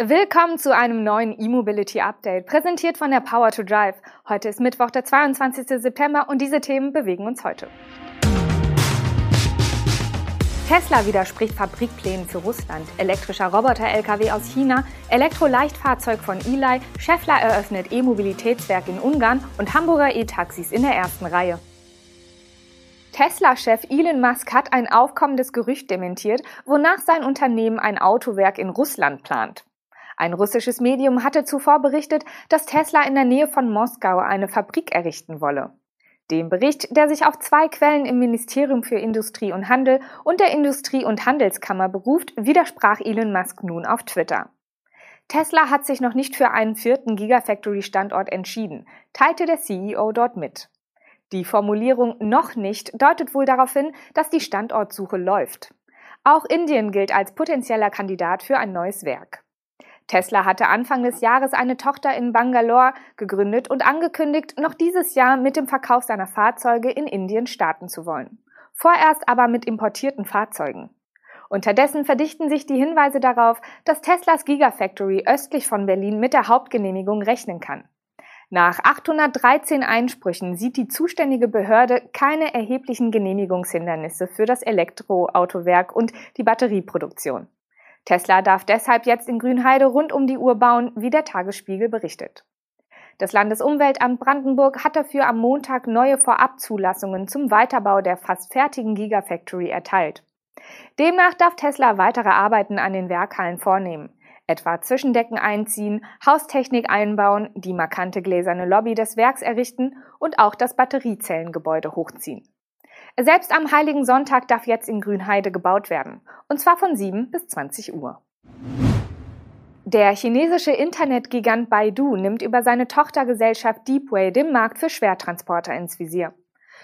Willkommen zu einem neuen E-Mobility Update, präsentiert von der Power to Drive. Heute ist Mittwoch, der 22. September und diese Themen bewegen uns heute. Tesla widerspricht Fabrikplänen für Russland, elektrischer Roboter-Lkw aus China, Elektroleichtfahrzeug von Eli, Scheffler eröffnet E-Mobilitätswerk in Ungarn und Hamburger E-Taxis in der ersten Reihe. Tesla-Chef Elon Musk hat ein aufkommendes Gerücht dementiert, wonach sein Unternehmen ein Autowerk in Russland plant. Ein russisches Medium hatte zuvor berichtet, dass Tesla in der Nähe von Moskau eine Fabrik errichten wolle. Dem Bericht, der sich auf zwei Quellen im Ministerium für Industrie und Handel und der Industrie- und Handelskammer beruft, widersprach Elon Musk nun auf Twitter. Tesla hat sich noch nicht für einen vierten Gigafactory-Standort entschieden, teilte der CEO dort mit. Die Formulierung noch nicht deutet wohl darauf hin, dass die Standortsuche läuft. Auch Indien gilt als potenzieller Kandidat für ein neues Werk. Tesla hatte Anfang des Jahres eine Tochter in Bangalore gegründet und angekündigt, noch dieses Jahr mit dem Verkauf seiner Fahrzeuge in Indien starten zu wollen. Vorerst aber mit importierten Fahrzeugen. Unterdessen verdichten sich die Hinweise darauf, dass Teslas Gigafactory östlich von Berlin mit der Hauptgenehmigung rechnen kann. Nach 813 Einsprüchen sieht die zuständige Behörde keine erheblichen Genehmigungshindernisse für das Elektroautowerk und die Batterieproduktion. Tesla darf deshalb jetzt in Grünheide rund um die Uhr bauen, wie der Tagesspiegel berichtet. Das Landesumweltamt Brandenburg hat dafür am Montag neue Vorabzulassungen zum Weiterbau der fast fertigen Gigafactory erteilt. Demnach darf Tesla weitere Arbeiten an den Werkhallen vornehmen, etwa Zwischendecken einziehen, Haustechnik einbauen, die markante gläserne Lobby des Werks errichten und auch das Batteriezellengebäude hochziehen. Selbst am Heiligen Sonntag darf jetzt in Grünheide gebaut werden, und zwar von 7 bis 20 Uhr. Der chinesische Internetgigant Baidu nimmt über seine Tochtergesellschaft Deepway den Markt für Schwertransporter ins Visier.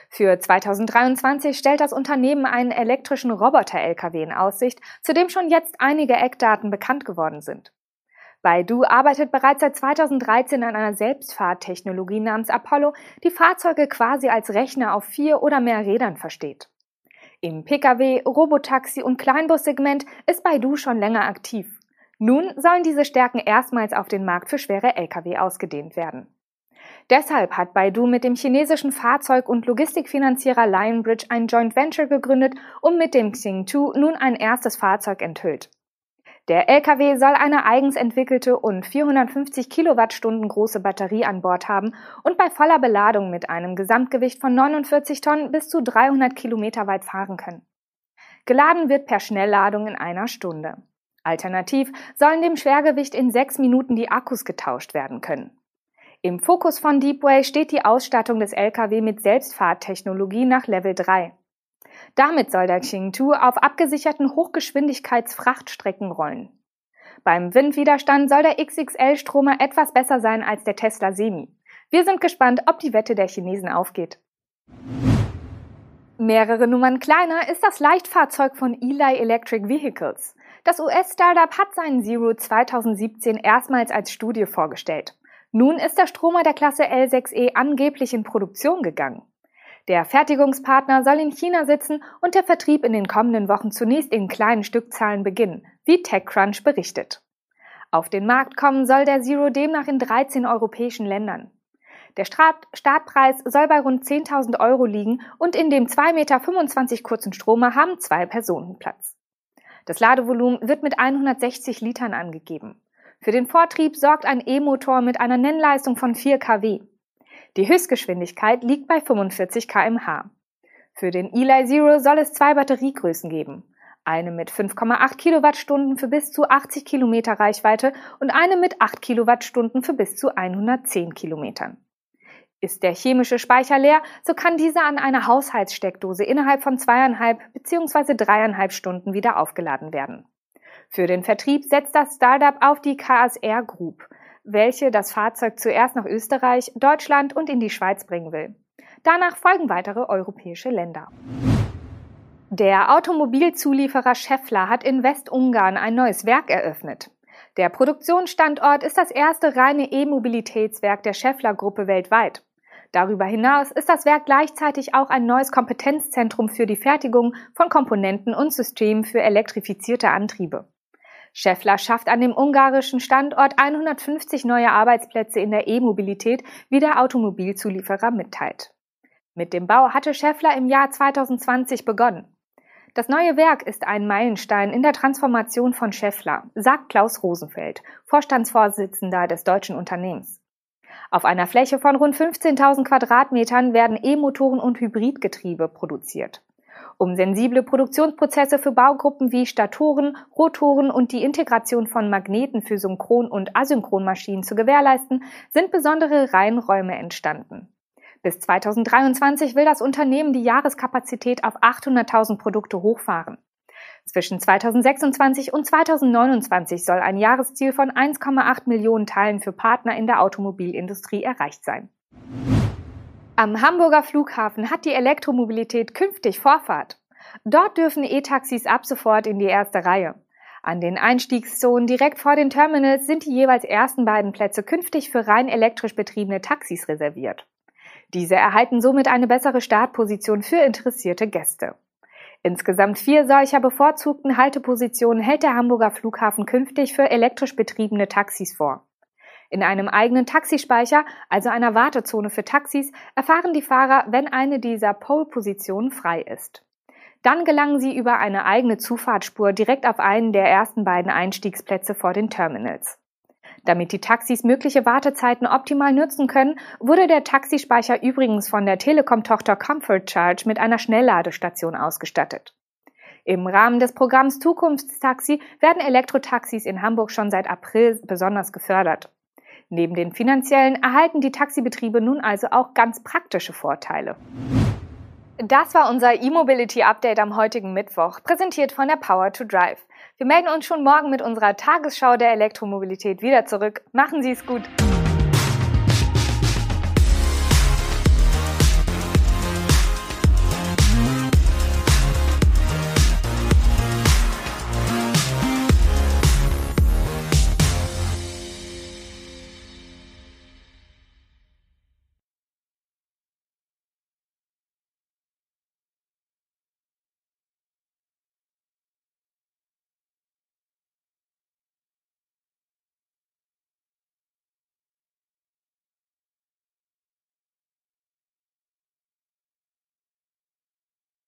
Für 2023 stellt das Unternehmen einen elektrischen Roboter-Lkw in Aussicht, zu dem schon jetzt einige Eckdaten bekannt geworden sind. Baidu arbeitet bereits seit 2013 an einer Selbstfahrttechnologie namens Apollo, die Fahrzeuge quasi als Rechner auf vier oder mehr Rädern versteht. Im Pkw, Robotaxi und Kleinbussegment ist Baidu schon länger aktiv. Nun sollen diese Stärken erstmals auf den Markt für schwere Lkw ausgedehnt werden. Deshalb hat Baidu mit dem chinesischen Fahrzeug- und Logistikfinanzierer Lionbridge ein Joint Venture gegründet und mit dem Xing2 nun ein erstes Fahrzeug enthüllt. Der LKW soll eine eigens entwickelte und 450 Kilowattstunden große Batterie an Bord haben und bei voller Beladung mit einem Gesamtgewicht von 49 Tonnen bis zu 300 Kilometer weit fahren können. Geladen wird per Schnellladung in einer Stunde. Alternativ sollen dem Schwergewicht in sechs Minuten die Akkus getauscht werden können. Im Fokus von Deepway steht die Ausstattung des Lkw mit Selbstfahrttechnologie nach Level 3. Damit soll der Qingtu auf abgesicherten Hochgeschwindigkeitsfrachtstrecken rollen. Beim Windwiderstand soll der XXL-Stromer etwas besser sein als der Tesla Semi. Wir sind gespannt, ob die Wette der Chinesen aufgeht. Mehrere Nummern kleiner ist das Leichtfahrzeug von Eli Electric Vehicles. Das US-Startup hat seinen Zero 2017 erstmals als Studie vorgestellt. Nun ist der Stromer der Klasse L6e angeblich in Produktion gegangen. Der Fertigungspartner soll in China sitzen und der Vertrieb in den kommenden Wochen zunächst in kleinen Stückzahlen beginnen, wie TechCrunch berichtet. Auf den Markt kommen soll der Zero demnach in 13 europäischen Ländern. Der Startpreis soll bei rund 10.000 Euro liegen und in dem 2,25 Meter kurzen Stromer haben zwei Personen Platz. Das Ladevolumen wird mit 160 Litern angegeben. Für den Vortrieb sorgt ein E-Motor mit einer Nennleistung von 4 kW. Die Höchstgeschwindigkeit liegt bei 45 kmh. Für den Eli Zero soll es zwei Batteriegrößen geben. Eine mit 5,8 Kilowattstunden für bis zu 80 Kilometer Reichweite und eine mit 8 Kilowattstunden für bis zu 110 Kilometern. Ist der chemische Speicher leer, so kann dieser an einer Haushaltssteckdose innerhalb von zweieinhalb bzw. dreieinhalb Stunden wieder aufgeladen werden. Für den Vertrieb setzt das Startup auf die KSR Group, welche das Fahrzeug zuerst nach Österreich, Deutschland und in die Schweiz bringen will. Danach folgen weitere europäische Länder. Der Automobilzulieferer Scheffler hat in Westungarn ein neues Werk eröffnet. Der Produktionsstandort ist das erste reine E-Mobilitätswerk der Scheffler-Gruppe weltweit. Darüber hinaus ist das Werk gleichzeitig auch ein neues Kompetenzzentrum für die Fertigung von Komponenten und Systemen für elektrifizierte Antriebe. Schaeffler schafft an dem ungarischen Standort 150 neue Arbeitsplätze in der E-Mobilität, wie der Automobilzulieferer mitteilt. Mit dem Bau hatte Schaeffler im Jahr 2020 begonnen. Das neue Werk ist ein Meilenstein in der Transformation von Schaeffler, sagt Klaus Rosenfeld, Vorstandsvorsitzender des deutschen Unternehmens. Auf einer Fläche von rund 15.000 Quadratmetern werden E-Motoren und Hybridgetriebe produziert. Um sensible Produktionsprozesse für Baugruppen wie Statoren, Rotoren und die Integration von Magneten für Synchron- und Asynchronmaschinen zu gewährleisten, sind besondere Reihenräume entstanden. Bis 2023 will das Unternehmen die Jahreskapazität auf 800.000 Produkte hochfahren. Zwischen 2026 und 2029 soll ein Jahresziel von 1,8 Millionen Teilen für Partner in der Automobilindustrie erreicht sein. Am Hamburger Flughafen hat die Elektromobilität künftig Vorfahrt. Dort dürfen E-Taxis ab sofort in die erste Reihe. An den Einstiegszonen direkt vor den Terminals sind die jeweils ersten beiden Plätze künftig für rein elektrisch betriebene Taxis reserviert. Diese erhalten somit eine bessere Startposition für interessierte Gäste. Insgesamt vier solcher bevorzugten Haltepositionen hält der Hamburger Flughafen künftig für elektrisch betriebene Taxis vor. In einem eigenen Taxispeicher, also einer Wartezone für Taxis, erfahren die Fahrer, wenn eine dieser Pole-Positionen frei ist. Dann gelangen sie über eine eigene Zufahrtsspur direkt auf einen der ersten beiden Einstiegsplätze vor den Terminals. Damit die Taxis mögliche Wartezeiten optimal nutzen können, wurde der Taxispeicher übrigens von der Telekom-Tochter Comfort Charge mit einer Schnellladestation ausgestattet. Im Rahmen des Programms Zukunftstaxi werden Elektrotaxis in Hamburg schon seit April besonders gefördert. Neben den finanziellen erhalten die Taxibetriebe nun also auch ganz praktische Vorteile. Das war unser E-Mobility Update am heutigen Mittwoch, präsentiert von der Power to Drive. Wir melden uns schon morgen mit unserer Tagesschau der Elektromobilität wieder zurück. Machen Sie es gut!